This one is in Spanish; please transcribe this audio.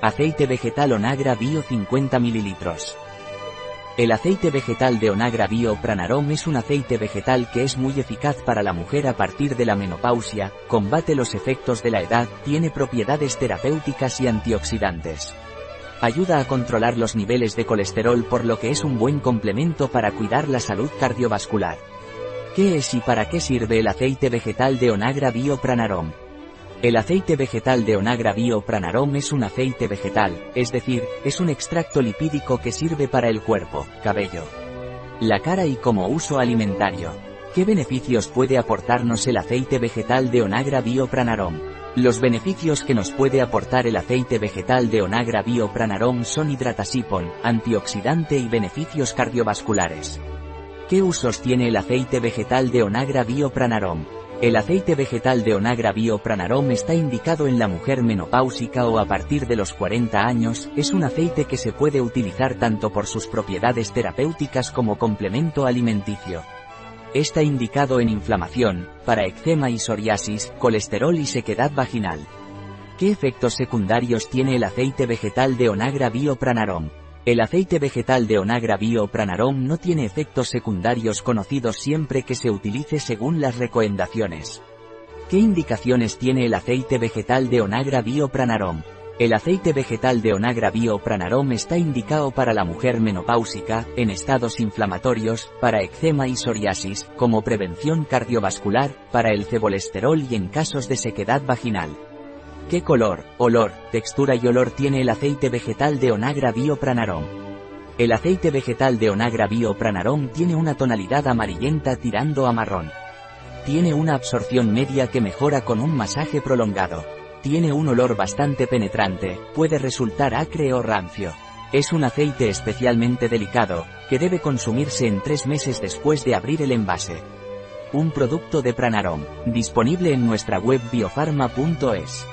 Aceite vegetal Onagra Bio 50 ml. El aceite vegetal de Onagra Bio Pranarom es un aceite vegetal que es muy eficaz para la mujer a partir de la menopausia, combate los efectos de la edad, tiene propiedades terapéuticas y antioxidantes. Ayuda a controlar los niveles de colesterol por lo que es un buen complemento para cuidar la salud cardiovascular. ¿Qué es y para qué sirve el aceite vegetal de Onagra Bio Pranarom? El aceite vegetal de Onagra Bio Pranarom es un aceite vegetal, es decir, es un extracto lipídico que sirve para el cuerpo, cabello, la cara y como uso alimentario. ¿Qué beneficios puede aportarnos el aceite vegetal de Onagra Bio Pranarom? Los beneficios que nos puede aportar el aceite vegetal de Onagra Bio Pranarom son hidratasipon, antioxidante y beneficios cardiovasculares. ¿Qué usos tiene el aceite vegetal de Onagra Bio Pranarom? El aceite vegetal de Onagra Bio Pranarom está indicado en la mujer menopáusica o a partir de los 40 años, es un aceite que se puede utilizar tanto por sus propiedades terapéuticas como complemento alimenticio. Está indicado en inflamación, para eczema y psoriasis, colesterol y sequedad vaginal. ¿Qué efectos secundarios tiene el aceite vegetal de Onagra Bio Pranarom? El aceite vegetal de Onagra Bio Pranarom no tiene efectos secundarios conocidos siempre que se utilice según las recomendaciones. ¿Qué indicaciones tiene el aceite vegetal de Onagra Bio Pranarom? El aceite vegetal de Onagra Bio Pranarom está indicado para la mujer menopáusica, en estados inflamatorios, para eczema y psoriasis, como prevención cardiovascular, para el cebolesterol y en casos de sequedad vaginal. ¿Qué color, olor, textura y olor tiene el aceite vegetal de Onagra Bio Pranarom? El aceite vegetal de Onagra Bio Pranarom tiene una tonalidad amarillenta tirando a marrón. Tiene una absorción media que mejora con un masaje prolongado. Tiene un olor bastante penetrante, puede resultar acre o rancio. Es un aceite especialmente delicado, que debe consumirse en tres meses después de abrir el envase. Un producto de Pranarom, disponible en nuestra web biofarma.es.